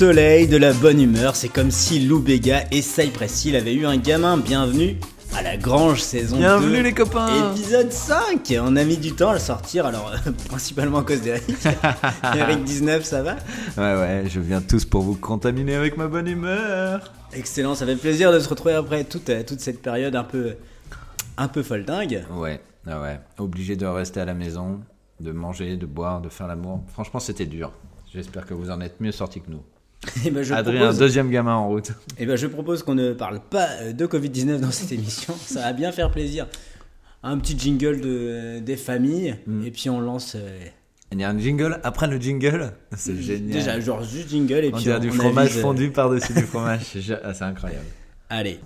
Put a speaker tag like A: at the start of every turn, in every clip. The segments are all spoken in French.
A: soleil, de la bonne humeur, c'est comme si Lou Béga et Cypress Hill avaient eu un gamin. Bienvenue à la Grange saison 2.
B: Bienvenue les copains
A: Épisode 5 On a mis du temps à le sortir, alors euh, principalement à cause d'Eric. Eric 19, ça va?
B: Ouais, ouais, je viens tous pour vous contaminer avec ma bonne humeur.
A: Excellent, ça fait plaisir de se retrouver après toute, euh, toute cette période un peu, un peu folle dingue.
B: Ouais, ouais. Obligé de rester à la maison, de manger, de boire, de faire l'amour. Franchement, c'était dur. J'espère que vous en êtes mieux sortis que nous.
A: Et ben je
B: Adrien,
A: propose,
B: deuxième gamin en route.
A: eh ben je propose qu'on ne parle pas euh, de Covid-19 dans cette émission, ça va bien faire plaisir. Un petit jingle de, des familles,
B: Mm.
A: et puis on lance... euh,
B: Il y a un jingle après le jingle. C'est génial.
A: Déjà, genre juste jingle, et
B: on
A: puis
B: dirait
A: on,
B: du
A: on
B: fromage
A: avise, euh,
B: fondu par-dessus du fromage. Ah, c'est incroyable.
A: Allez.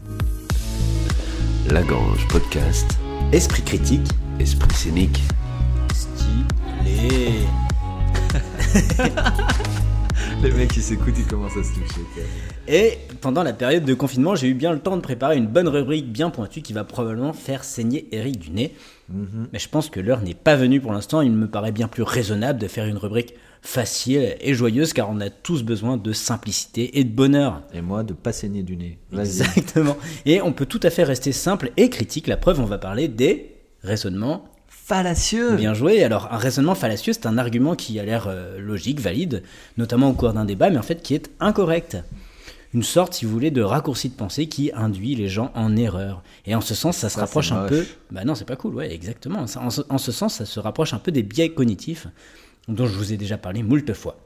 C: Lagrange Podcast,
A: Esprit critique,
C: Esprit scénique.
A: stylé.
B: Les mecs, ils s'écoutent, ils commencent à se toucher.
A: Et pendant la période de confinement, j'ai eu bien le temps de préparer une bonne rubrique bien pointue qui va probablement faire saigner Eric du nez.
B: Mhm.
A: Mais je pense que l'heure n'est pas venue pour l'instant. Il me paraît bien plus raisonnable de faire une rubrique facile et joyeuse car on a tous besoin de simplicité et de bonheur.
B: Et moi, de pas saigner du nez.
A: Exactement. Et on peut tout à fait rester simple et critique. La preuve, on va parler des raisonnements
B: Fallacieux.
A: Bien joué. Alors, un raisonnement fallacieux, c'est un argument qui a l'air euh, logique, valide, notamment au cours d'un débat, mais en fait qui est incorrect. Une sorte, si vous voulez, de raccourci de pensée qui induit les gens en erreur. Et en ce sens, ça se
B: Ça,
A: rapproche un peu. Bah non, c'est pas cool, ouais, exactement. Ça- En ce, en ce sens, ça se rapproche un peu des biais cognitifs dont je vous ai déjà parlé moult fois.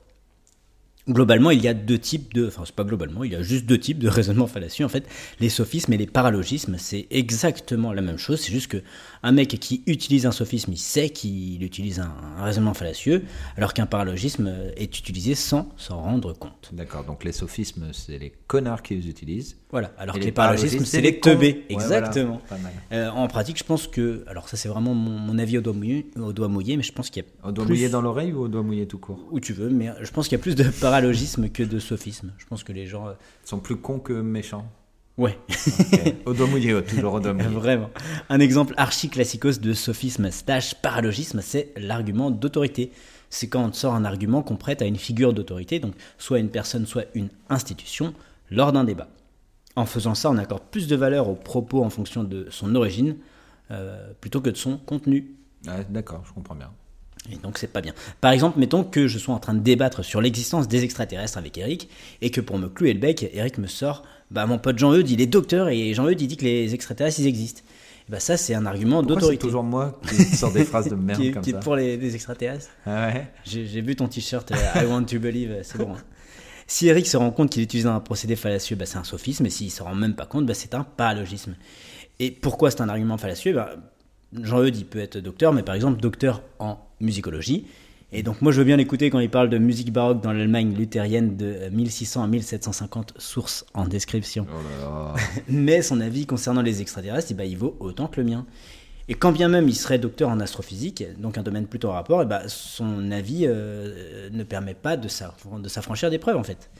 A: Globalement, il y a deux types de. Enfin, c'est pas globalement, il y a juste deux types de raisonnement fallacieux. En fait, les sophismes et les paralogismes, c'est exactement la même chose. C'est juste que un mec qui utilise un sophisme, il sait qu'il utilise un, un raisonnement fallacieux, alors qu'un paralogisme est utilisé sans s'en rendre compte.
B: D'accord, donc les sophismes, c'est les connards qui les utilisent.
A: Voilà. Alors
B: Et
A: que
B: les
A: les paralogismes, c'est les teubés.
B: Ouais,
A: Exactement.
B: voilà.
A: Euh, en pratique, je pense que. Alors, ça, c'est vraiment mon, mon avis au doigt, mouillé, au doigt mouillé, mais je pense qu'il y a.
B: Au doigt
A: plus-
B: mouillé dans l'oreille ou au doigt mouillé tout court?
A: Où tu veux, mais je pense qu'il y a plus de paralogisme que de sophisme. Je pense que les gens. euh,
B: Ils sont plus cons que méchants.
A: Ouais.
B: Ok. au doigt mouillé, ouais, toujours au doigt mouillé.
A: Vraiment. Un exemple archi classicos de sophisme slash paralogisme, c'est l'argument d'autorité. C'est quand on sort un argument qu'on prête à une figure d'autorité, donc soit une personne, soit une institution, lors d'un débat. En faisant ça, on accorde plus de valeur au propos en fonction de son origine, euh, plutôt que de son contenu.
B: Ouais, D'accord, je comprends bien.
A: Et donc c'est pas bien. Par exemple, mettons que je sois en train de débattre sur l'existence des extraterrestres avec Eric, et que pour me clouer le bec, Eric me sort, bah mon pote Jean-Eudes, il est docteur, et Jean-Eudes, il dit que les extraterrestres, ils existent. Et bah ça, c'est un argument
B: Pourquoi c'est
A: d'autorité.
B: toujours moi qui sors des phrases de merde
A: qui est,
B: comme
A: qui est
B: ça
A: pour les, les extraterrestres.
B: Ah ouais
A: J'ai vu ton t-shirt euh, I want to believe, euh, c'est bon. hein. Si Eric se rend compte qu'il utilise un procédé fallacieux, bah, c'est un sophisme, et s'il se rend même pas compte, bah, c'est un paralogisme. Et pourquoi c'est un argument fallacieux? Bah, Jean-Eudes, il peut être docteur, mais par exemple docteur en musicologie. Et donc moi je veux bien l'écouter quand il parle de musique baroque dans l'Allemagne luthérienne de euh, 1600 à 1750, source en description.
B: Oh là là.
A: Mais son avis concernant les extraterrestres, eh ben, il vaut autant que le mien. Et quand bien même il serait docteur en astrophysique, donc un domaine plutôt en rapport, eh ben, son avis euh, ne permet pas de s'affranchir des preuves en fait.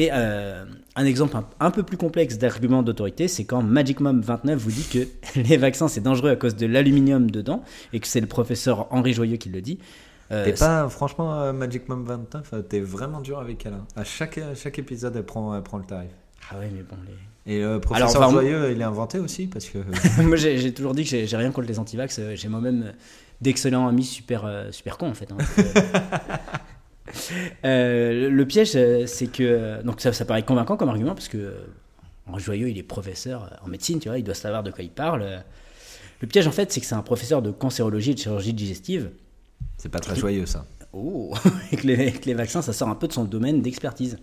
A: Et euh, un exemple un, un peu plus complexe d'argument d'autorité, c'est quand Magic Mom 29 vous dit que les vaccins c'est dangereux à cause de l'aluminium dedans, et que c'est le professeur Henri Joyeux qui le dit. Euh,
B: T'es pas, franchement, euh, Magic Mom 29, euh, t'es vraiment dur avec elle. hein. À chaque, à chaque épisode, elle prend, elle prend le tarif.
A: Ah ouais, mais bon, les...
B: Et le professeur
A: enfin, moi-
B: Joyeux, il est inventé aussi parce que.
A: Moi, j'ai toujours dit que j'ai rien contre les antivax. J'ai moi-même d'excellents amis super, super cons, en fait. hein. Euh, le piège, euh, c'est que. Donc, ça, ça paraît convaincant comme argument, parce que. euh, Henri Joyeux, il est professeur euh, en médecine, tu vois, il doit savoir de quoi il parle. euh. Le piège, en fait, c'est que c'est un professeur de cancérologie et de chirurgie digestive.
B: C'est pas très joyeux ça.
A: Oh, et que les, vaccins, ça sort un peu de son domaine d'expertise.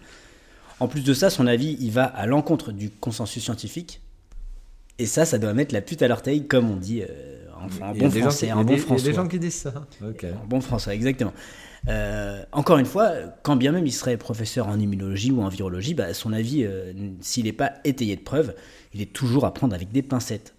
A: En plus de ça, son avis, il va à l'encontre du consensus scientifique. Et ça, ça doit mettre la pute à l'orteil, comme on dit euh, en, en bon
B: gens
A: français. en
B: il y a
A: bon
B: des- Il y a
A: François.
B: des gens qui disent ça. Ok.
A: En bon français, exactement. Euh, encore une fois, quand bien même il serait professeur en immunologie ou en virologie, bah, son avis, euh, s'il n'est pas étayé de preuves, il est toujours à prendre avec des pincettes.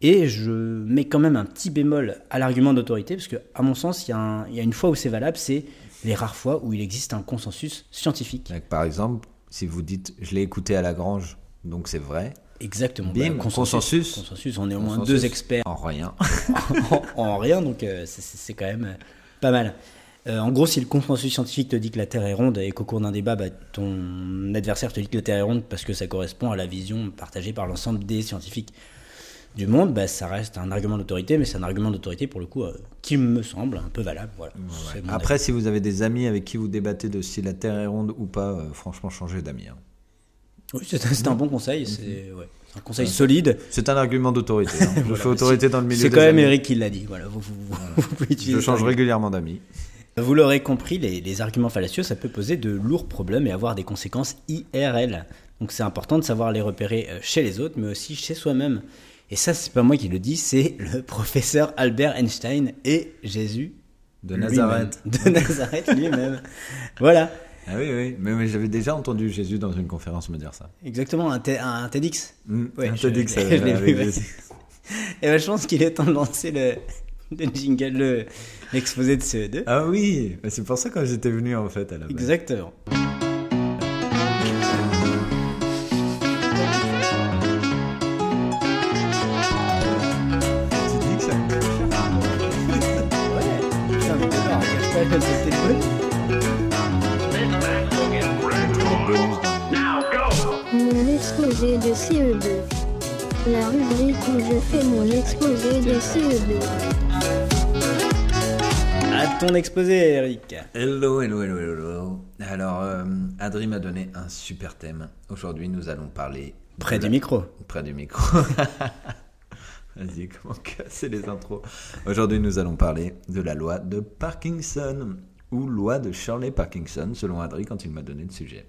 A: Et je mets quand même un petit bémol à l'argument d'autorité, parce que, à mon sens, il y, a y une fois où c'est valable, c'est les rares fois où il existe un consensus scientifique.
B: Donc, par exemple, si vous dites je l'ai écouté à Lagrange, donc c'est vrai.
A: Exactement.
B: Bim,
A: Bah,
B: consensus.
A: Consensus, on est au moins
B: Consensus
A: deux experts
B: En rien.
A: en, en rien, donc euh, c'est- quand même pas mal. Euh, en gros, si le consensus scientifique te dit que la Terre est ronde et qu'au cours d'un débat, bah, ton adversaire te dit que la Terre est ronde parce que ça correspond à la vision partagée par l'ensemble des scientifiques du monde, bah, ça reste un argument d'autorité, mais c'est un argument d'autorité pour le coup euh, qui me semble un peu valable. Voilà.
B: Après, si vous avez des amis avec qui vous débattez de si la Terre est ronde ou pas, euh, franchement, changez d'amis. hein.
A: Oui, c'est un bon conseil, c'est ouais, c'est un conseil solide.
B: C'est un argument d'autorité. hein. Je fais autorité dans le milieu
A: C'est
B: des
A: quand même
B: amis.
A: Eric qui l'a dit. Voilà, vous, vous- vous pouvez
B: Je change régulièrement d'amis.
A: Vous l'aurez compris, les, les arguments fallacieux, ça peut poser de lourds problèmes et avoir des conséquences IRL. Donc c'est important de savoir les repérer euh, chez les autres, mais aussi chez soi-même. Et ça, c'est pas moi qui le dis, c'est le professeur Albert Einstein et Jésus
B: De. Nazareth.
A: De Nazareth lui-même. voilà,
B: Ah oui, oui. Mais, mais j'avais déjà entendu Jésus dans une conférence me dire ça.
A: exactement, un, un TEDx. Ouais,
B: on
A: je-
B: dit que ça
A: je l'ai vu, ouais. Et ben, je pense qu'il est temps de lancer le, le jingle, le- l'exposé de CE2.
B: Ah oui, mais c'est pour ça que j'étais venu en fait à la base.
A: Exactement. Ton exposé, Eric.
B: Hello, hello, hello, hello. Alors, euh, Adri m'a donné un super thème. Aujourd'hui, nous allons parler.
A: Près du
B: la-
A: micro.
B: Près du micro. Vas-y, comment casser les intros Aujourd'hui, nous allons parler de la loi de Parkinson, ou loi de Shirley Parkinson, selon Adri quand il m'a donné le sujet.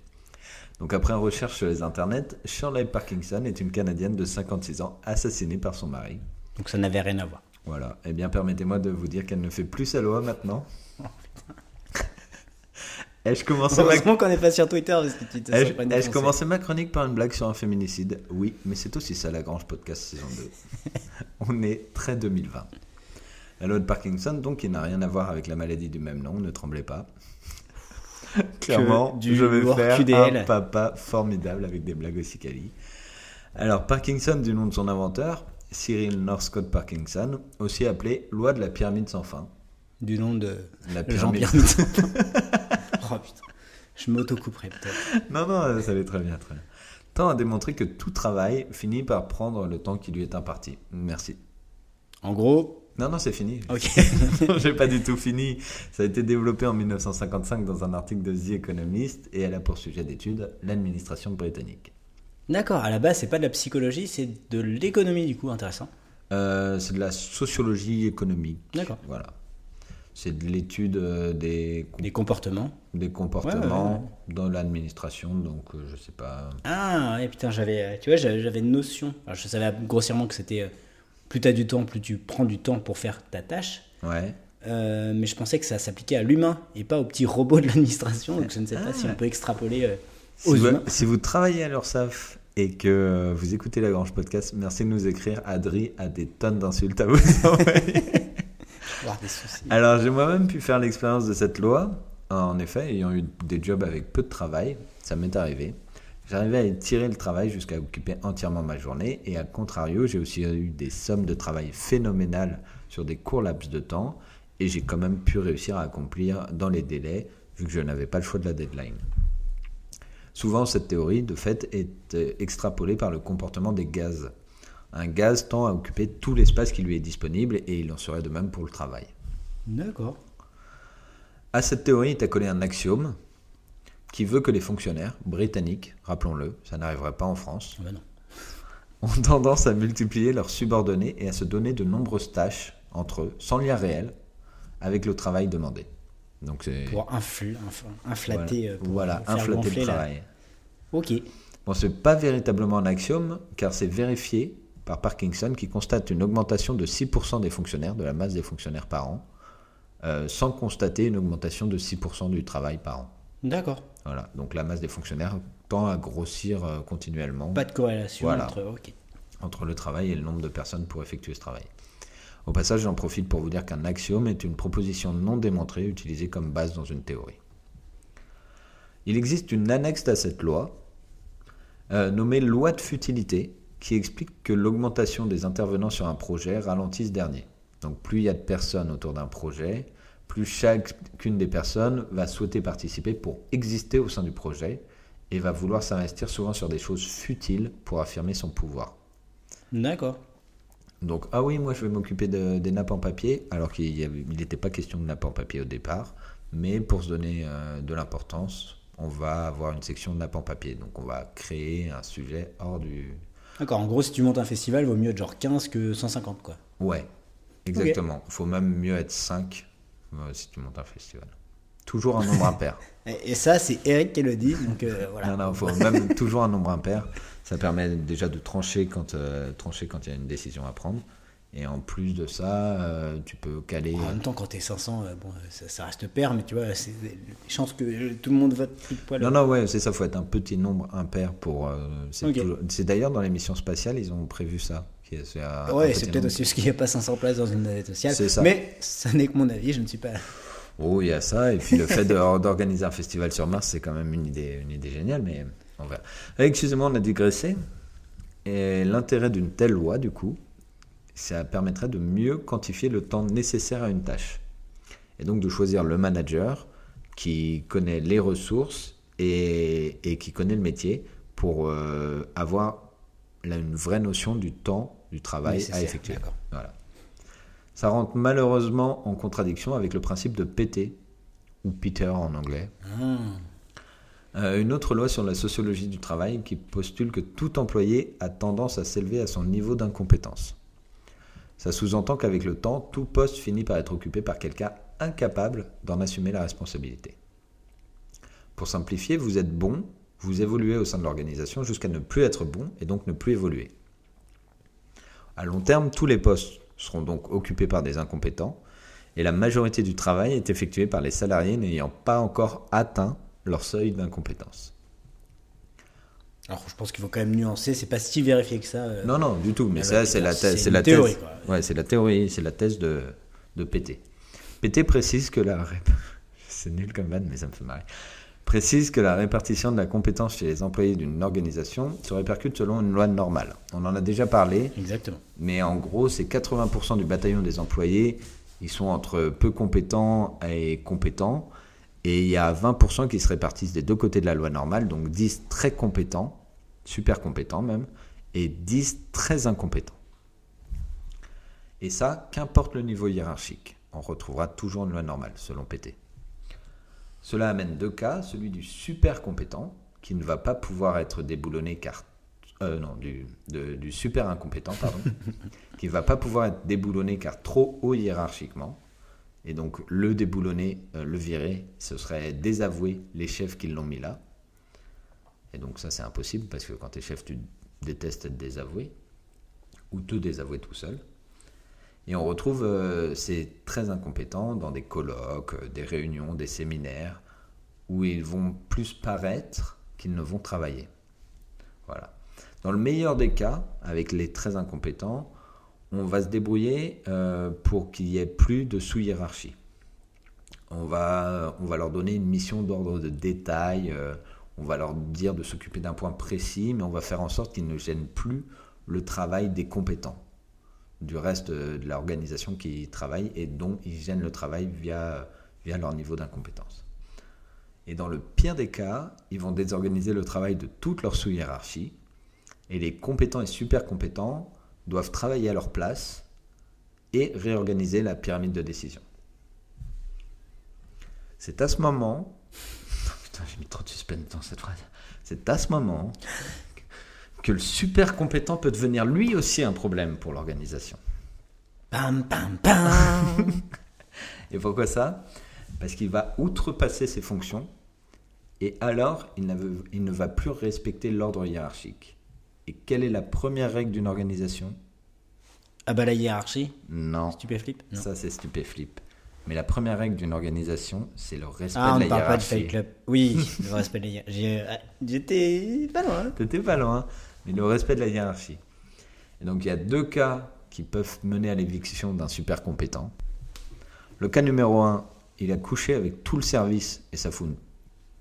B: Donc, après une recherche sur les internets, Shirley Parkinson est une Canadienne de 56 ans assassinée par son mari.
A: Donc ça n'avait rien à voir.
B: Voilà. Eh bien, permettez-moi de vous dire qu'elle ne fait plus sa loi maintenant. Ai-je commencé ma...
A: Heureusement qu'on n'est pas sur Twitter parce que tu te
B: Ai-je commencé ma chronique par une blague sur un féminicide? Oui, mais c'est aussi ça la Grange Podcast saison 2. On est très 2020. La loi de Parkinson, donc, qui n'a rien à voir avec la maladie du même nom, ne tremblez pas. Clairement,
A: du
B: je vais faire
A: QDL.
B: un papa formidable avec des blagues aussi quali. Alors, Parkinson, du nom de son inventeur, Cyril Northcott Parkinson, aussi appelé loi de la pyramide sans fin.
A: Du nom de
B: La pyramide.
A: Jean-Pierre Mitterrand. oh putain. Je m'auto-couperai peut-être.
B: Non, non, ça allait très bien, très bien. Tend à démontrer que tout travail finit par prendre le temps qui lui est imparti. Merci.
A: En gros,
B: Non, non, c'est fini.
A: ok.
B: J'ai pas du tout fini. Ça a été développé en 1955 dans un article de The Economist et elle a pour sujet d'étude l'administration britannique.
A: D'accord, à la base, c'est pas de la psychologie, c'est de l'économie du coup, intéressant.
B: Euh, c'est de la sociologie économique.
A: D'accord.
B: Voilà. C'est de l'étude euh, des,
A: Des comportements.
B: des comportements
A: Ouais, ouais,
B: dans l'administration, donc euh, je sais pas.
A: Ah, ouais, putain, j'avais, tu vois, j'avais une notion. Alors, je savais grossièrement que c'était euh, plus t'as du temps, plus tu prends du temps pour faire ta tâche.
B: Ouais.
A: Euh, mais je pensais que ça s'appliquait à l'humain et pas aux petits robots de l'administration. Donc je ne sais pas si on peut extrapoler euh,
B: Si
A: aux
B: vous,
A: humains.
B: si vous travaillez à l'URSSAF et que euh, vous écoutez la Grange Podcast, merci de nous écrire. Adri a des tonnes d'insultes à vous envoyer. Alors, j'ai moi-même pu faire l'expérience de cette loi. En effet, ayant eu des jobs avec peu de travail, ça m'est arrivé. J'arrivais à étirer le travail jusqu'à occuper entièrement ma journée. Et à contrario, j'ai aussi eu des sommes de travail phénoménales sur des courts laps de temps. Et j'ai quand même pu réussir à accomplir dans les délais, vu que je n'avais pas le choix de la deadline. Souvent, cette théorie, de fait, est euh, extrapolée par le comportement des gaz. Un gaz tend à occuper tout l'espace qui lui est disponible et il en serait de même pour le travail.
A: D'accord.
B: À cette théorie est accolé un axiome qui veut que les fonctionnaires britanniques, rappelons-le, ça n'arriverait pas en France,
A: non.
B: ont tendance à multiplier leurs subordonnés et à se donner de nombreuses tâches entre eux, sans lien réel, avec le travail demandé. Donc
A: Pour infl- inf- inflater.
B: voilà,
A: euh, pour
B: voilà, inflater le
A: la-
B: travail.
A: Ok.
B: Bon, c'est pas véritablement un axiome, car c'est vérifié par Parkinson qui constate une augmentation de 6% des fonctionnaires, de la masse des fonctionnaires par an, euh, sans constater une augmentation de 6% du travail par an.
A: D'accord.
B: Voilà, donc la masse des fonctionnaires tend à grossir euh, continuellement
A: Pas de corrélation
B: Voilà.
A: entre.
B: Entre le travail et le nombre de personnes pour effectuer ce travail. Au passage, j'en profite pour vous dire qu'un axiome est une proposition non démontrée utilisée comme base dans une théorie. Il existe une annexe à cette loi, euh, nommée loi de futilité, qui explique que l'augmentation des intervenants sur un projet ralentit ce dernier. Donc plus il y a de personnes autour d'un projet, plus chacune des personnes va souhaiter participer pour exister au sein du projet et va vouloir s'investir souvent sur des choses futiles pour affirmer son pouvoir.
A: D'accord.
B: Donc, ah oui, moi je vais m'occuper de- des nappes en papier, alors qu'il n'était pas question de nappes en papier au départ, mais pour se donner euh, de l'importance, on va avoir une section de nappes en papier. Donc, on va créer un sujet hors du.
A: D'accord, en gros, si tu montes un festival, vaut mieux être genre 15 que 150, quoi.
B: Ouais, exactement. Il faut même mieux être 5 si tu montes un festival. Toujours un nombre impair.
A: Et, ça, c'est Eric qui le dit, donc euh, voilà.
B: Non, non, il faut même toujours un nombre impair. Ça permet déjà de trancher quand euh, trancher quand il y a une décision à prendre. Et en plus de ça, euh, tu peux caler.
A: En même temps, quand t'es 500, euh, bon, ça, ça reste pair, mais tu vois, c'est les chances que tout le monde vote plus de poil.
B: Non, non, ouais, c'est ça, faut être un petit nombre impair pour. c'est d'ailleurs dans les missions spatiales, ils ont prévu ça. un-
A: Ouais, c'est peut-être aussi parce qu'il n'y a pas 500 places dans une navette sociale.
B: C'est ça.
A: Mais ça n'est que mon avis, je ne suis pas.
B: Oh, il y a ça. Et puis le fait d'organiser un festival sur Mars, c'est quand même une idée, une idée géniale, mais on verra. Euh, Excusez-moi, on a digressé. Et l'intérêt d'une telle loi, du coup, ça permettrait de mieux quantifier le temps nécessaire à une tâche. Et donc de choisir le manager qui connaît les ressources et, et qui connaît le métier pour euh, avoir là, une vraie notion du temps du travail à effectuer. Voilà. Ça rentre malheureusement en contradiction avec le principe de PT, ou Peter en anglais.
A: Ah.
B: Euh, une autre loi sur la sociologie du travail qui postule que tout employé a tendance à s'élever à son niveau d'incompétence. Ça sous-entend qu'avec le temps, tout poste finit par être occupé par quelqu'un incapable d'en assumer la responsabilité. Pour simplifier, vous êtes bon, vous évoluez au sein de l'organisation jusqu'à ne plus être bon et donc ne plus évoluer. À long terme, tous les postes seront donc occupés par des incompétents et la majorité du travail est effectuée par les salariés n'ayant pas encore atteint leur seuil d'incompétence.
A: Alors, je pense qu'il faut quand même nuancer, c'est pas si vérifié que ça. euh.
B: Non, non, du tout. Mais ça, c'est la, thèse- c'est la
A: théorie,
B: thèse.
A: quoi.
B: Ouais, c'est la théorie, c'est la thèse de, de PT. PT précise que la. C'est nul comme vanne, mais ça me fait marrer. Précise que la répartition de la compétence chez les employés d'une organisation se répercute selon une loi normale. On en a déjà parlé,
A: Exactement.
B: mais en gros, c'est 80% du bataillon des employés. Ils sont entre peu compétents et compétents. Et il y a 20% qui se répartissent des deux côtés de la loi normale, donc 10 très compétents, super compétents même, et 10 très incompétents. Et ça, qu'importe le niveau hiérarchique, on retrouvera toujours une loi normale, selon PT. Cela amène deux cas, celui du super compétent, qui ne va pas pouvoir être déboulonné car... euh, non, du, de- du super incompétent, pardon, qui ne va pas pouvoir être déboulonné car trop haut hiérarchiquement. Et donc le déboulonner, euh, le virer, ce serait désavouer les chefs qui l'ont mis là. Et donc ça c'est impossible parce que quand tu es chef, tu détestes être désavoué ou te désavouer tout seul. Et on retrouve euh, ces très incompétents dans des colloques, euh, des réunions, des séminaires, où ils vont plus paraître qu'ils ne vont travailler. Voilà. Dans le meilleur des cas, avec les très incompétents, on va se débrouiller euh, pour qu'il n'y ait plus de sous-hiérarchie. On va, on va leur donner une mission d'ordre de détail, on va leur dire de s'occuper d'un point précis, mais on va faire en sorte qu'ils ne gênent plus le travail des compétents du reste de l'organisation qui travaille et dont ils gênent le travail via, via leur niveau d'incompétence. Et dans le pire des cas, ils vont désorganiser le travail de toute leur sous-hiérarchie et les compétents et super compétents doivent travailler à leur place et réorganiser la pyramide de décision. C'est à ce moment. Putain, j'ai mis trop de suspense dans cette phrase. C'est à ce moment que le super compétent peut devenir lui aussi un problème pour l'organisation.
A: Pam, pam, pam.
B: Et pourquoi ça? Parce qu'il va outrepasser ses fonctions et alors il, ne va plus respecter l'ordre hiérarchique. Et quelle est la première règle d'une organisation?
A: Ah bah la hiérarchie,
B: Non,
A: stupéflip? Non.
B: ça c'est stupéflip. Mais la première règle d'une organisation, c'est le respect
A: Ah, on
B: de la
A: parle pas de
B: hiérarchie.
A: Fight Club. Oui, le respect des hiérarchies. J'ai- ah, J'étais pas loin.
B: T'étais pas loin, le respect de la hiérarchie. Et donc il y a deux cas qui peuvent mener à l'éviction d'un super compétent. Le cas numéro 1, il a couché avec tout le service et ça fout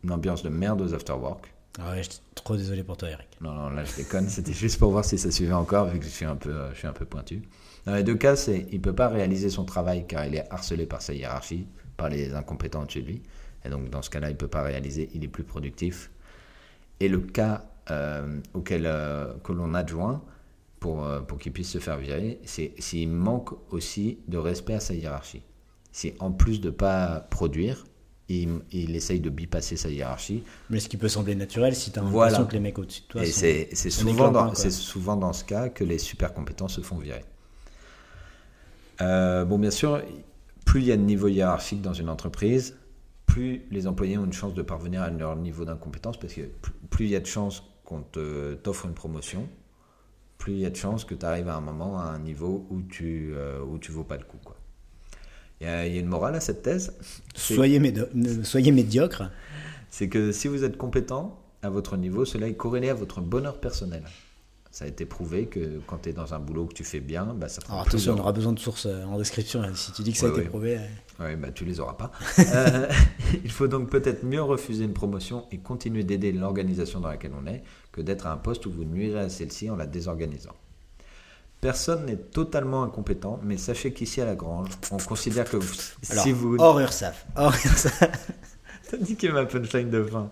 B: une, ambiance de merde aux afterwork.
A: Ah ouais, je suis trop désolé pour toi, Eric.
B: Non, non, là je déconne, c'était juste pour voir si ça suivait encore, vu que je suis un peu, je suis un peu pointu. Dans les deux cas, c'est il peut pas réaliser son travail car il est harcelé par sa hiérarchie, par les incompétents de chez lui. Et donc dans ce cas-là, il peut pas réaliser, il est plus productif. Et le cas auquel euh, que l'on adjoint pour, euh, pour qu'il puisse se faire virer, c'est s'il manque aussi de respect à sa hiérarchie. Si en plus de pas produire, il, il essaye de bypasser sa hiérarchie,
A: Mais ce qui peut sembler naturel si t'as
B: Voilà.
A: l'impression que les mecs au-dessus de toi
B: et c'est c'est souvent, dans- c'est souvent dans ce cas que les super compétents se font virer. Euh, bon, bien sûr, plus il y a de niveau hiérarchique dans une entreprise, plus les employés ont une chance de parvenir à leur niveau d'incompétence, parce que plus il y a de chances qu'on te- t'offre une promotion, plus il y a de chances que tu arrives à un moment à un niveau où tu euh, où tu vaux pas le coup. quoi. Il y, a, il y a une morale à cette thèse?
A: soyez médiocre.
B: c'est que si vous êtes compétent à votre niveau, cela est corrélé à votre bonheur personnel. Ça a été prouvé que quand tu es dans un boulot que tu fais bien, bah, ça te rend
A: Alors attention, on aura besoin de sources euh, en description. hein. Si tu dis que ça a été
B: ouais.
A: prouvé. euh,
B: Ouais, bah, tu les auras pas. Euh, il faut donc peut-être mieux refuser une promotion et continuer d'aider l'organisation dans laquelle on est que d'être à un poste où vous nuirez à celle-ci en la désorganisant. Personne n'est totalement incompétent, mais sachez qu'ici à la Grange, on considère que vous-
A: Alors,
B: si vous...
A: hors URSAF. Hors URSAF.
B: T'as niqué ma punchline de fin.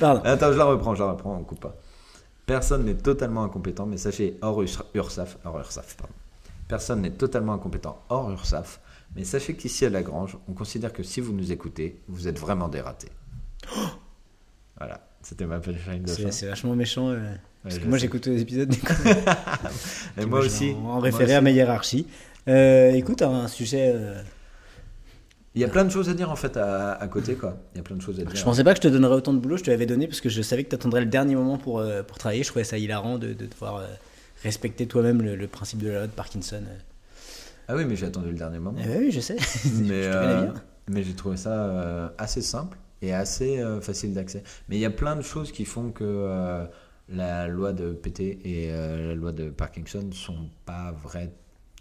A: Pardon.
B: Attends, je la reprends, je la reprends, on coupe pas. Personne n'est totalement incompétent, mais sachez, hors Urs- URSAF, hors URSAF, pardon. Personne n'est totalement incompétent hors URSAF, mais sachez qu'ici à Lagrange, on considère que si vous nous écoutez, vous êtes vraiment des ratés. Voilà, c'était ma punchline de fin.
A: C'est vachement méchant. euh, parce que moi, j'écoute les épisodes du coup,
B: Et moi aussi.
A: En, en référé à ma hiérarchie. Euh, écoute, un sujet. euh,
B: Il y a plein de choses à dire en fait à, à côté, quoi. Il y a plein de choses à dire.
A: Je pensais pas que je te donnerais autant de boulot, je te l'avais donné parce que je savais que tu attendrais le dernier moment pour, euh, pour travailler. Je trouvais ça hilarant de, de devoir euh, respecter toi-même le, le principe de la loi de Parkinson. euh.
B: Ah oui, mais j'ai attendu le dernier moment.
A: Eh ben oui, je sais.
B: mais
A: je
B: mais j'ai trouvé ça assez simple et assez facile d'accès. Mais il y a plein de choses qui font que la loi de PT et euh, la loi de Parkinson sont pas vraies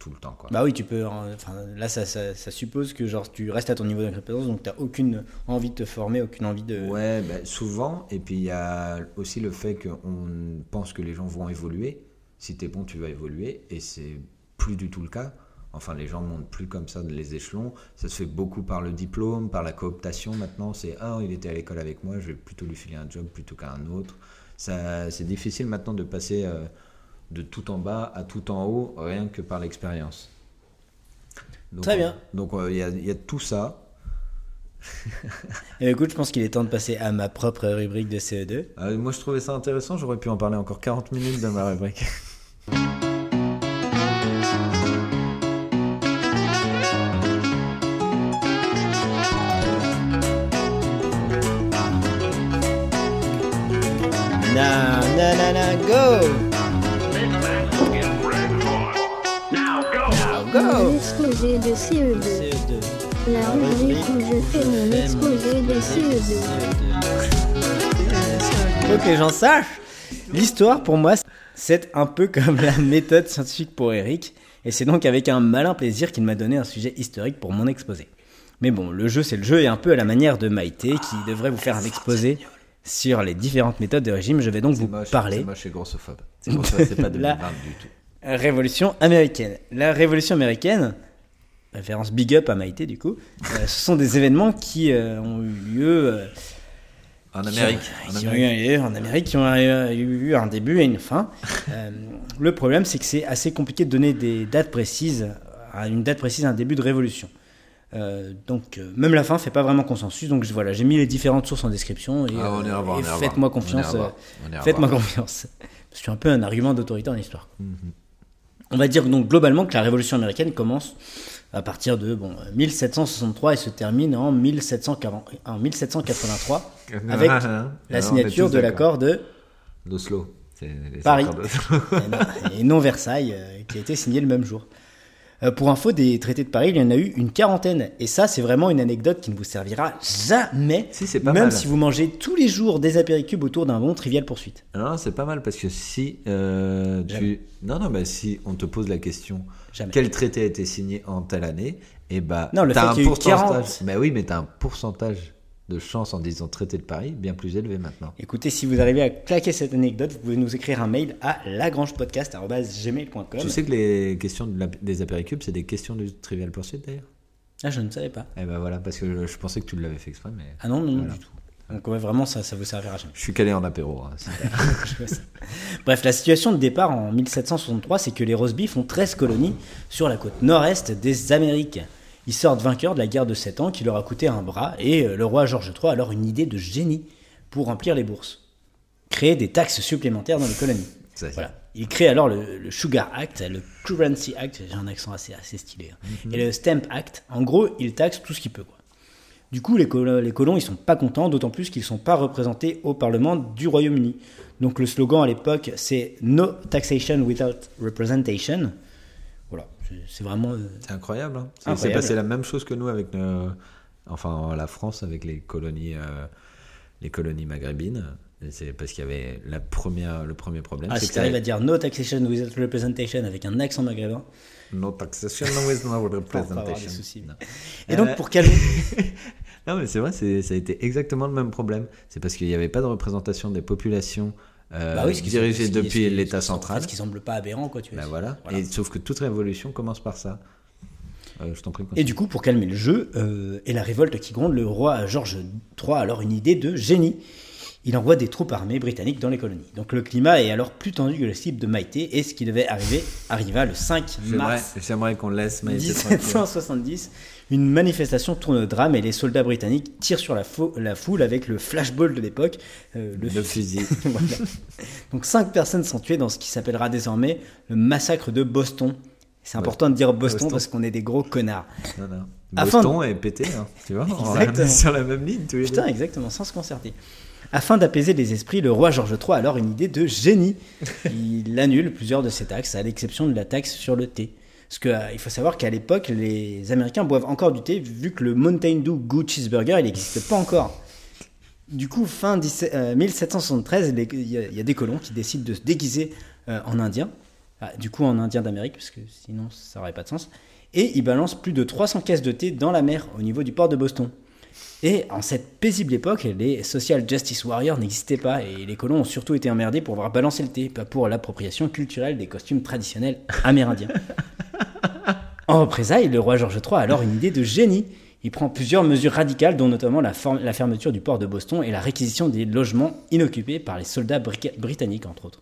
B: tout le temps. Quoi.
A: Bah oui, tu peux. en- Enfin, là, ça, ça, ça suppose que genre tu restes à ton niveau d'incompétence, donc tu n'as aucune envie de te former, aucune envie de.
B: Ouais, bah, souvent. Et puis il y a aussi le fait qu'on pense que les gens vont évoluer. Si t'es bon, tu vas évoluer. Et c'est plus du tout le cas. Enfin, les gens montent plus comme ça les échelons. Ça se fait beaucoup par le diplôme, par la cooptation maintenant. C'est ah, il était à l'école avec moi, je vais plutôt lui filer un job plutôt qu'à un autre. Ça, c'est difficile maintenant de passer euh, de tout en bas à tout en haut, rien que par l'expérience.
A: Très bien.
B: donc euh, il y, a, il y a tout ça.
A: Eh ben, écoute, je pense qu'il est temps de passer à ma propre rubrique de E CE2.
B: Euh, moi, je trouvais ça intéressant. J'aurais pu en parler encore 40 minutes de ma rubrique.
A: Na na na na go
D: de CE2.
A: CE2.
D: La rubrique où je fais mon exposé de E CE2.
A: Faut que les gens sachent. L'histoire, pour moi, c'est un peu comme la méthode scientifique pour Eric. Et c'est donc avec un malin plaisir qu'il m'a donné un sujet historique pour mon exposé. Mais bon, le jeu, c'est le jeu, et un peu à la manière de Maïté, qui devrait vous faire un exposé sur les différentes méthodes de régime. Je vais donc vous
B: moche,
A: parler.
B: C'est moche et grossophobe. C'est pour ça, c'est pas 2020
A: La-
B: du tout.
A: Révolution américaine. La révolution américaine, référence big up à Maïté du coup, euh, ce sont des événements qui euh, ont eu lieu euh,
B: En Amérique.
A: ont-
B: en
A: qui ont
B: Amérique.
A: eu en Amérique, qui ont eu un début et une fin. Le problème, c'est que c'est assez compliqué de donner des dates précises, à une date précise à un début de révolution. Donc, même la fin fait pas vraiment consensus. Donc, je- voilà, j'ai mis les différentes sources en description et,
B: Ah,
A: et faites-moi confiance. Faites-moi confiance. Je suis un peu un argument d'autorité en histoire.
B: Mhm.
A: On va dire donc globalement que la Révolution américaine commence à partir de bon, 1763 et se termine en, 1740 en 1783 avec
B: Ah,
A: la signature de l'accord de
B: D'Oslo.
A: Paris. non, et non Versailles euh, qui a été signé le même jour. Euh, pour info, des traités de Paris, il y en a eu une quarantaine. Et ça, c'est vraiment une anecdote qui ne vous servira jamais.
B: Si, c'est pas
A: même
B: mal.
A: si vous mangez tous les jours des apéricubes autour d'un bon trivial poursuite.
B: Non, c'est pas mal parce que si euh, tu. Non, non, mais si on te pose la question
A: Jamais.
B: quel traité a été signé en telle année, et bah.
A: Non, le
B: t'as
A: fait
B: un
A: qu'il y ait eu
B: pourcentage.
A: 40.
B: Mais oui, mais t'as un pourcentage de chance en disant traité de Paris bien plus élevé maintenant.
A: Écoutez, si vous arrivez à claquer cette anecdote, vous pouvez nous écrire un mail à lagrangepodcast.gmail.com.
B: Tu sais que les questions de la- des apéricubes, c'est des questions du Trivial Pursuit d'ailleurs?
A: Ah, je ne savais pas.
B: Eh ben voilà, parce que je pensais que tu l'avais fait exprès, mais.
A: Ah non, non, non,
B: Voilà.
A: du tout. Donc ouais, vraiment, ça, ça vous servira jamais.
B: Je suis calé en apéro. hein.
A: Bref, la situation de départ en 1763, c'est que les Roseby font 13 colonies sur la côte nord-est des Amériques. Ils sortent vainqueurs de la guerre de 7 ans qui leur a coûté un bras et euh, le roi George III a alors une idée de génie pour remplir les bourses. Créer des taxes supplémentaires dans les colonies. Voilà. Il crée alors le, le Sugar Act, le Currency Act, j'ai un accent assez, assez stylé, hein,
B: Mhm.
A: et le Stamp Act. En gros, il taxe tout ce qu'il peut. Quoi. Du coup, les, colo- les colons, ils sont pas contents, d'autant plus qu'ils sont pas représentés au Parlement du Royaume-Uni. Donc le slogan à l'époque, c'est No taxation without representation. C'est- vraiment. euh,
B: C'est incroyable. hein. C'est- passé la même chose que nous avec nos- enfin la France avec les colonies, euh, les colonies maghrébines. C'est parce qu'il y avait la première, le premier problème.
A: Ah,
B: c'est
A: si
B: que
A: tu arrives à dire No taxation without representation avec un accent maghrébin.
B: no taxation with no
A: avoir des
B: representation.
A: soucis. Et donc
B: Euh,
A: pour calmer.
B: Non, mais c'est vrai, c'est- ça a été exactement le même problème. C'est parce qu'il n'y avait pas de représentation des populations euh,
A: Bah oui, qui-
B: depuis l'État central.
A: Ce qui semble pas aberrant, quoi, tu vois.
B: Bah voilà.
A: Voilà.
B: Et sauf que toute révolution commence par ça. Euh, je t'en prie.
A: Et du coup, pour calmer le jeu euh, et la révolte qui gronde, le roi George III a alors une idée de génie. Il envoie des troupes armées britanniques dans les colonies. Donc le climat est alors plus tendu que le slip de Maïté et ce qui devait arriver arriva le 5
B: J'aimerais,
A: mars
B: j'aimerais qu'on laisse Maïté tranquille.
A: 1770. Une manifestation tourne au drame et les soldats britanniques tirent sur la, foule avec le flashball de l'époque, euh, le
B: Le
A: fusil. Voilà. Donc cinq personnes sont tuées dans ce qui s'appellera désormais le massacre de Boston. C'est important de dire Boston,
B: Boston.
A: parce qu'on est des gros connards.
B: Non, non.
A: Afin
B: Boston est pété, hein, tu vois. On sur la même ligne tous les
A: Putain,
B: deux.
A: exactement, sans se concerter. Afin d'apaiser les esprits, le roi George III a alors une idée de génie. Il annule plusieurs de ses taxes, à l'exception de la taxe sur le thé. Parce qu'il faut savoir qu'à l'époque, les Américains boivent encore du thé, vu que le Mountain Dew Goose Cheeseburger, il n'existe pas encore. Du coup, fin 17 euh, 1773, les- il y, a- il y a des colons qui décident de se déguiser euh, en indien. Ah, du coup, en indien d'Amérique, parce que sinon, ça n'aurait pas de sens. Et ils balancent plus de 300 caisses de thé dans la mer, au niveau du port de Boston. Et en cette paisible époque, les social justice warriors n'existaient pas et les colons ont surtout été emmerdés pour avoir balancé le thé, pas pour l'appropriation culturelle des costumes traditionnels amérindiens. En représailles, le roi George III a alors une idée de génie. Il prend plusieurs mesures radicales, dont notamment la, fermeture du port de Boston et la réquisition des logements inoccupés par les soldats britanniques, entre autres.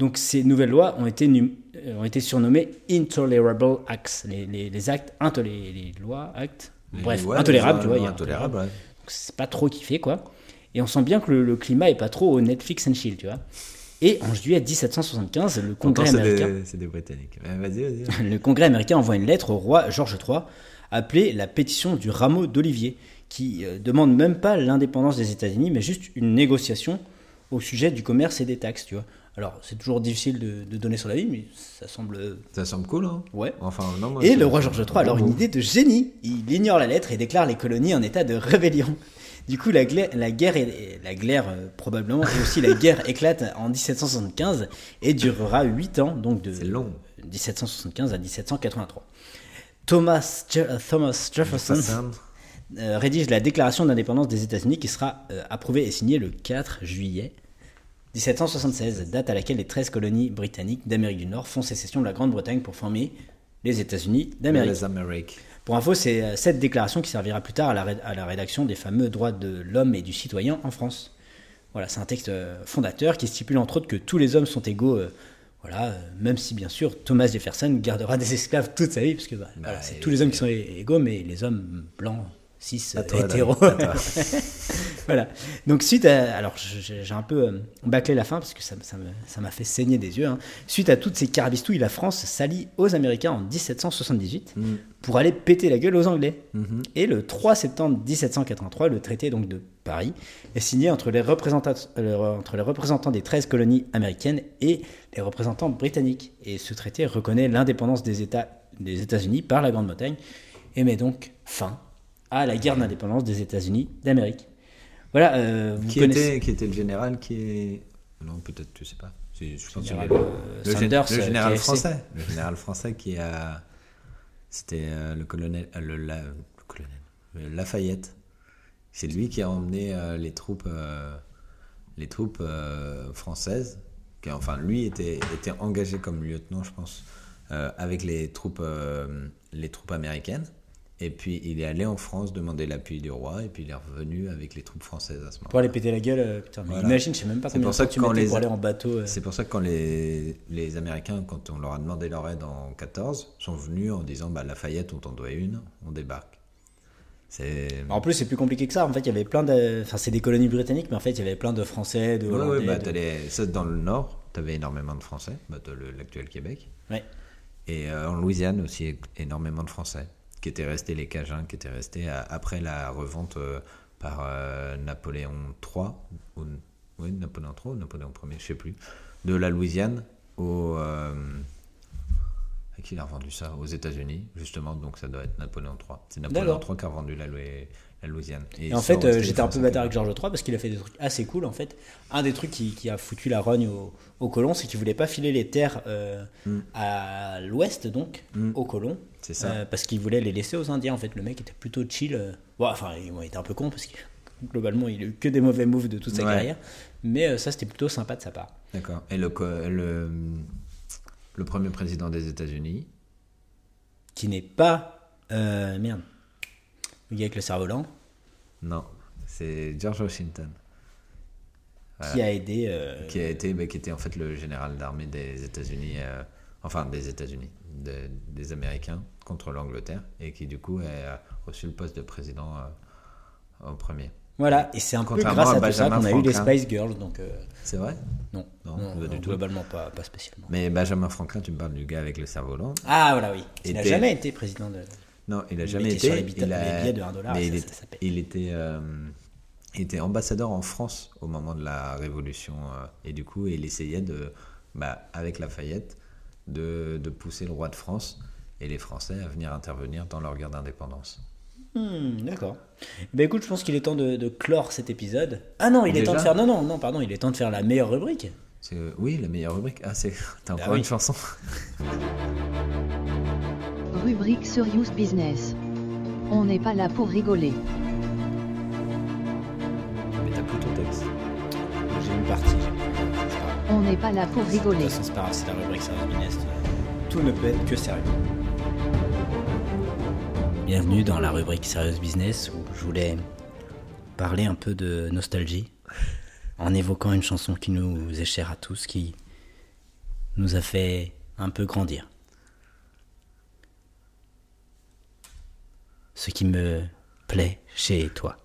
A: Donc ces nouvelles lois ont été, euh, ont été surnommées Intolerable Acts, les, les- les actes les lois, actes, bref,
B: Ouais, les
A: tu vois. il y a
B: intolérables, ouais.
A: donc c'est pas trop kiffé quoi. Et on sent bien que le, le climat est pas trop au Netflix and chill, tu vois. Et en juillet 1775, le
B: Pourtant,
A: Congrès
B: c'est
A: américain,
B: c'est des Britanniques. Vas-y, vas-y.
A: le Congrès américain envoie une lettre au roi George III appelée la pétition du rameau d'olivier, qui euh, demande même pas l'indépendance des États-Unis, mais juste une négociation au sujet du commerce et des taxes, tu vois. Alors c'est toujours difficile de, de donner son avis, mais ça semble
B: Ça semble cool, hein
A: ouais.
B: Enfin, non, moi,
A: Et le roi George III a alors une idée de génie. Il ignore la lettre et déclare les colonies en état de rébellion. Du coup, la, gla- la guerre, est- la glaire euh, probablement, et aussi la guerre éclate en 1775 et durera 8 ans, donc de
B: C'est long.
A: 1775 à 1783. Thomas, Je- euh, Thomas Jefferson
B: Jefferson.
A: euh, rédige la déclaration d'indépendance des États-Unis qui sera euh, approuvée et signée le 4 juillet 1776, date à laquelle les 13 colonies britanniques d'Amérique du Nord font sécession de la Grande-Bretagne pour former les États-Unis d'Amérique. Pour info, c'est euh, cette déclaration qui servira plus tard à la, ré- à la rédaction des fameux droits de l'homme et du citoyen en France. Voilà, c'est un texte euh, fondateur qui stipule entre autres que tous les hommes sont égaux. euh, voilà, euh, même si bien sûr Thomas Jefferson gardera des esclaves toute sa vie, parce que bah, voilà, c'est tous les hommes qui sont égaux, mais les hommes blancs, cis, hétéros. Voilà. Donc suite à, alors j'ai un peu euh, bâclé la fin parce que ça ça me- ça m'a fait saigner des yeux. hein. Suite à toutes ces carabistouilles, la France s'allie aux Américains en 1778
B: Mm.
A: pour aller péter la gueule aux Anglais.
B: Mhm.
A: Et le 3 septembre 1783, le traité donc de Paris est signé entre les représentants, euh, entre les représentants des 13 colonies américaines et les représentants britanniques. Et ce traité reconnaît l'indépendance des États des États-Unis par la Grande-Bretagne et met donc fin à la guerre d'indépendance des États-Unis d'Amérique. Voilà, euh, vous
B: Qui
A: connaissez
B: était, qui était le général qui est. Non, peut-être, tu sais pas. Je pense que
A: Général, euh,
B: le, gé-
A: Sanders,
B: le
A: euh,
B: général
A: KFC.
B: français. Le général français qui a. C'était euh, le colonel. euh, le, la- le colonel. Lafayette. C'est lui qui a emmené euh, les troupes, euh, les troupes euh, françaises. Qui, enfin, lui était, était engagé comme lieutenant, je pense, euh, avec les troupes, euh, les troupes américaines. Et puis il est allé en France demander l'appui du roi, et puis il est revenu avec les troupes françaises à ce moment.
A: Pour aller péter la gueule, euh, putain, mais
B: Voilà.
A: imagine, je sais même pas combien
B: pour ça que
A: tu
B: quand les-
A: pour aller en bateau. euh.
B: C'est pour ça que quand les, les Américains, quand on leur a demandé leur aide en 14, sont venus en disant bah, Lafayette, on t'en doit une, on débarque.
A: En plus, c'est plus compliqué que ça. En fait, il y avait plein de. Enfin, c'est des colonies britanniques, mais en fait, il y avait plein de Français, de
B: Ouais,
A: Hollandais.
B: ouais, bah,
A: de-
B: les- ça, dans le nord, tu avais énormément de Français, bah, l'actuel Québec.
A: Ouais.
B: Et euh, en Louisiane aussi, énormément de Français, qui étaient restés les Cajuns, qui étaient restés à- après la revente euh, par euh, Napoléon III, ou, oui, Napoléon III ou Napoléon Ier, je sais plus, de la Louisiane au. euh, à qui il a revendu ça? Aux États-Unis, justement, donc ça doit être Napoléon III. C'est Napoléon. III qui a revendu la, la Louisiane.
A: Et en fait, euh, j'étais un peu bâtard avec Georges III parce qu'il a fait des trucs assez cool. En fait, un des trucs qui, qui a foutu la rogne aux, aux colons, c'est qu'il voulait pas filer les terres euh,
B: Mm.
A: à l'ouest, donc,
B: Mm.
A: aux colons.
B: C'est ça.
A: Euh, parce qu'il voulait les laisser aux Indiens. En fait, le mec était plutôt chill. Bon, enfin, il, était un peu con parce que globalement, il a eu que des mauvais moves de toute sa
B: Ouais.
A: carrière. Mais ça, c'était plutôt sympa de sa part.
B: D'accord. Et le, le, le premier président des États-Unis,
A: Qui n'est pas. merde. Le gars avec le cerf-volant?
B: non, c'est George Washington.
A: Qui a aidé. euh,
B: qui a été bah, qui était en fait le général d'armée des États-Unis euh, enfin des États-Unis de- des Américains contre l'Angleterre et qui du coup a reçu le poste de président euh, en premier
A: Voilà, et c'est un peu grâce
B: à
A: à, tout ça qu'on a eu les. Spice Girls. Donc, euh,
B: c'est vrai?
A: non,
B: Non,
A: non,
B: pas du
A: non,
B: tout.
A: globalement, pas, pas spécialement.
B: mais Benjamin Franklin tu me parles du gars avec le cerf-volant
A: Ah, voilà, oui. Il n'a jamais été président de.
B: Non il a jamais été
A: sur les bita-
B: il a-
A: les billets de un dollar,
B: mais
A: ça,
B: il,
A: ça,
B: est-
A: ça paye.
B: il était euh, il était ambassadeur en France au moment de la Révolution euh, et du coup il essayait de bah, avec Lafayette de, de pousser le roi de France et les Français à venir intervenir dans leur guerre d'indépendance.
A: Hmm, D'accord. Ben écoute, je pense qu'il est temps de, de clore cet épisode. Ah non, il est temps de faire. Non, non, non, pardon, il est temps de faire la meilleure rubrique.
B: C'est oui la meilleure rubrique. Ah c'est t'as encore
A: oui.
B: une chanson.
E: Rubrique Serious Business. On n'est pas là pour rigoler.
B: Mais t'as plus ton texte.
A: J'ai une partie.
E: On n'est pas là pour
A: De
E: rigoler.
A: toute façon, c'est pas grave, c'est la rubrique Serious Business. Tout ne peut être que sérieux. Bienvenue dans la rubrique Serious Business où je voulais parler un peu de nostalgie en évoquant une chanson qui nous est chère à tous, qui nous a fait un peu grandir. Ce qui me plaît chez toi,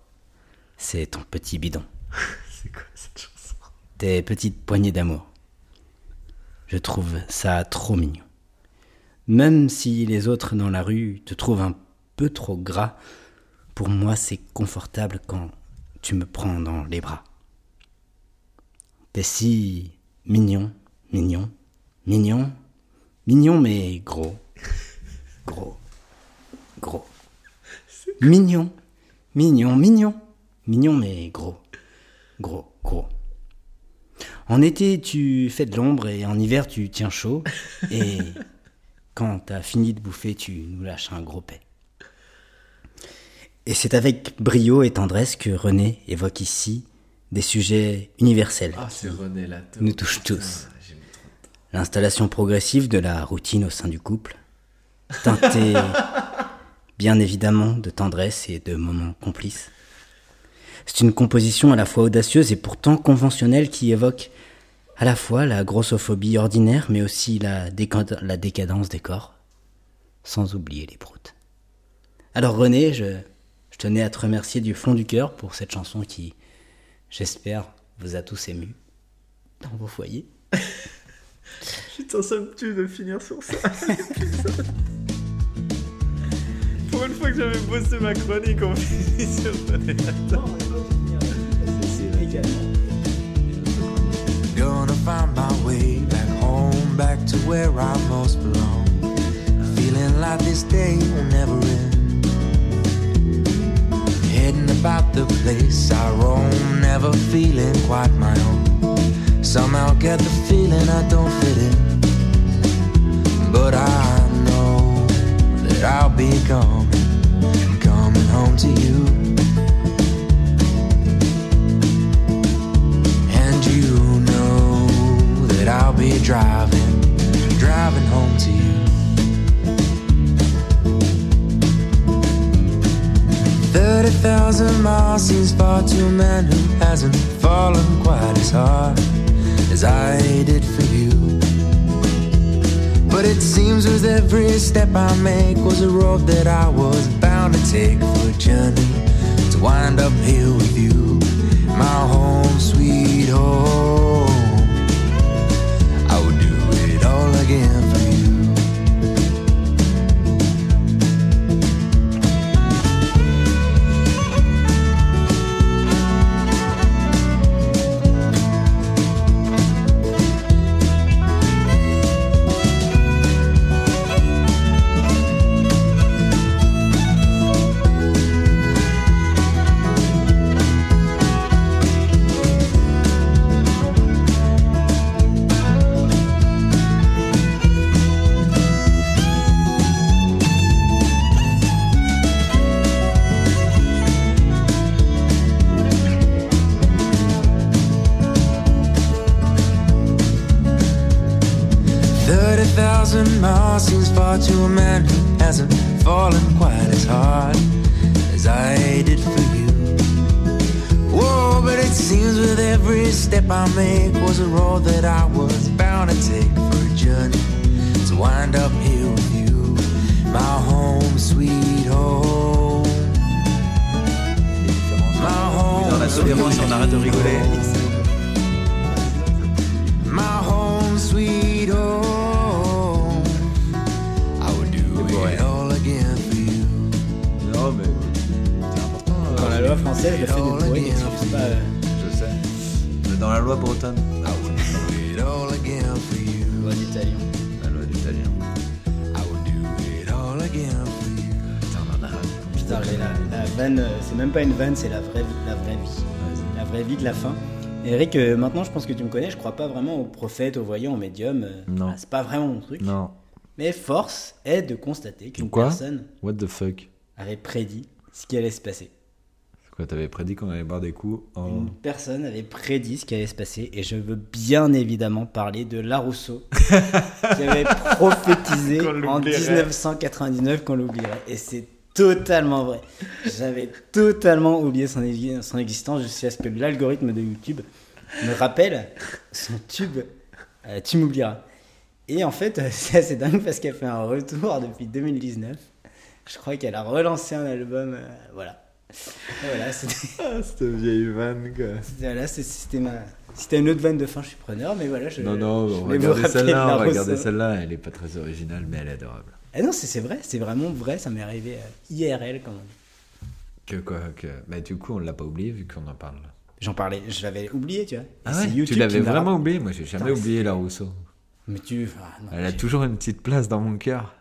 A: c'est ton petit bidon.
B: C'est quoi cette chanson?
A: Tes petites poignées d'amour. Je trouve ça trop mignon. Même si les autres dans la rue te trouvent un peu trop gras, pour moi c'est confortable quand tu me prends dans les bras. T'es si mignon, mignon, mignon, mignon mais gros, gros, gros. Mignon, mignon, mignon, mignon mais gros, gros, gros. En été, tu fais de l'ombre et en hiver, tu tiens chaud. Et quand t'as fini de bouffer, tu nous lâches un gros paix. Et c'est avec brio et tendresse que René évoque ici des sujets universels
B: Ah c'est René là.
A: nous touchent tous. L'installation progressive de la routine au sein du couple, teintée bien évidemment de tendresse et de moments complices. C'est une composition à la fois audacieuse et pourtant conventionnelle qui évoque à la fois la grossophobie ordinaire mais aussi la, décad- la décadence des corps, sans oublier les proutes. Alors René, je, je tenais à te remercier du fond du cœur pour cette chanson qui, j'espère, vous a tous émus dans vos foyers.
F: Putain, ça me tue de finir sur ça. Fois que j'avais ma chronique, on finit sur René
G: Gonna find my way back home, back to where I most belong. Feeling like this day will never end. Heading about the place I roam, never feeling quite my own. Somehow get the feeling I don't fit in. But I know that I'll be coming home to you. And you know that I'll be driving, driving home to you. Thirty thousand miles seems far to a man who hasn't fallen quite as hard as I did for you. But it seems with every step I make was a road that I was bound to take for a journey to wind up here with you, my home, sweet home. I would do it all again thousand miles seems far to a man who hasn't fallen quite as hard as I did for you. Whoa, but it seems with every step I make was a road that I was bound to take for a journey to wind up here with you, my home, sweet home. My home,
B: Dans la on arrête de rigoler.
A: La fait pas.
B: Je sais. Mais dans la loi bretonne. Ah
G: you.
A: loi d'italien.
B: La loi d'italien. Putain, on en a ras.
A: Putain, la, la vanne, euh, c'est même pas une vanne, c'est la vraie, la vraie vie. La vraie vie de la fin. Eric, euh, maintenant je pense que tu me connais, je crois pas vraiment aux prophètes, aux voyants, aux médiums. euh,
B: Non.
A: ah, c'est pas vraiment mon truc.
B: Non.
A: Mais force est de constater qu'une personne
B: What the fuck?
A: avait prédit ce qui allait se passer.
B: Quoi, t'avais prédit qu'on allait boire des coups en.
A: Une personne avait prédit ce qui allait se passer et je veux bien évidemment parler de Larousseau qui avait prophétisé en
F: l'oublierait.
A: 1999 qu'on l'oublierait. Et c'est totalement vrai. J'avais totalement oublié son, exi- son existence jusqu'à ce que l'algorithme de YouTube me rappelle son tube euh, Tu m'oublieras. Et en fait, c'est assez dingue parce qu'elle fait un retour depuis 2019. Je crois qu'elle a relancé un album. euh, voilà. Voilà, c'était.
F: Ah, cette vieille vanne, quoi.
A: Voilà, c'était ma. Si t'as une autre vanne de fin, je suis preneur, mais voilà, je.
B: Non, non,
A: je
B: on va
A: de
B: celle-là, on va celle-là, elle est pas très originale, mais elle est adorable.
A: Ah non, c'est vrai, c'est vraiment vrai, ça m'est arrivé euh, IRL, on dit.
B: Que quoi, que. Mais du coup, on l'a pas oublié vu qu'on en parle.
A: J'en parlais, je l'avais oublié, tu vois.
B: Ah ouais Tu l'avais vraiment oublié Moi, j'ai jamais oublié la Rousseau.
A: Mais tu. ah, non,
B: Elle a toujours une petite place dans mon cœur.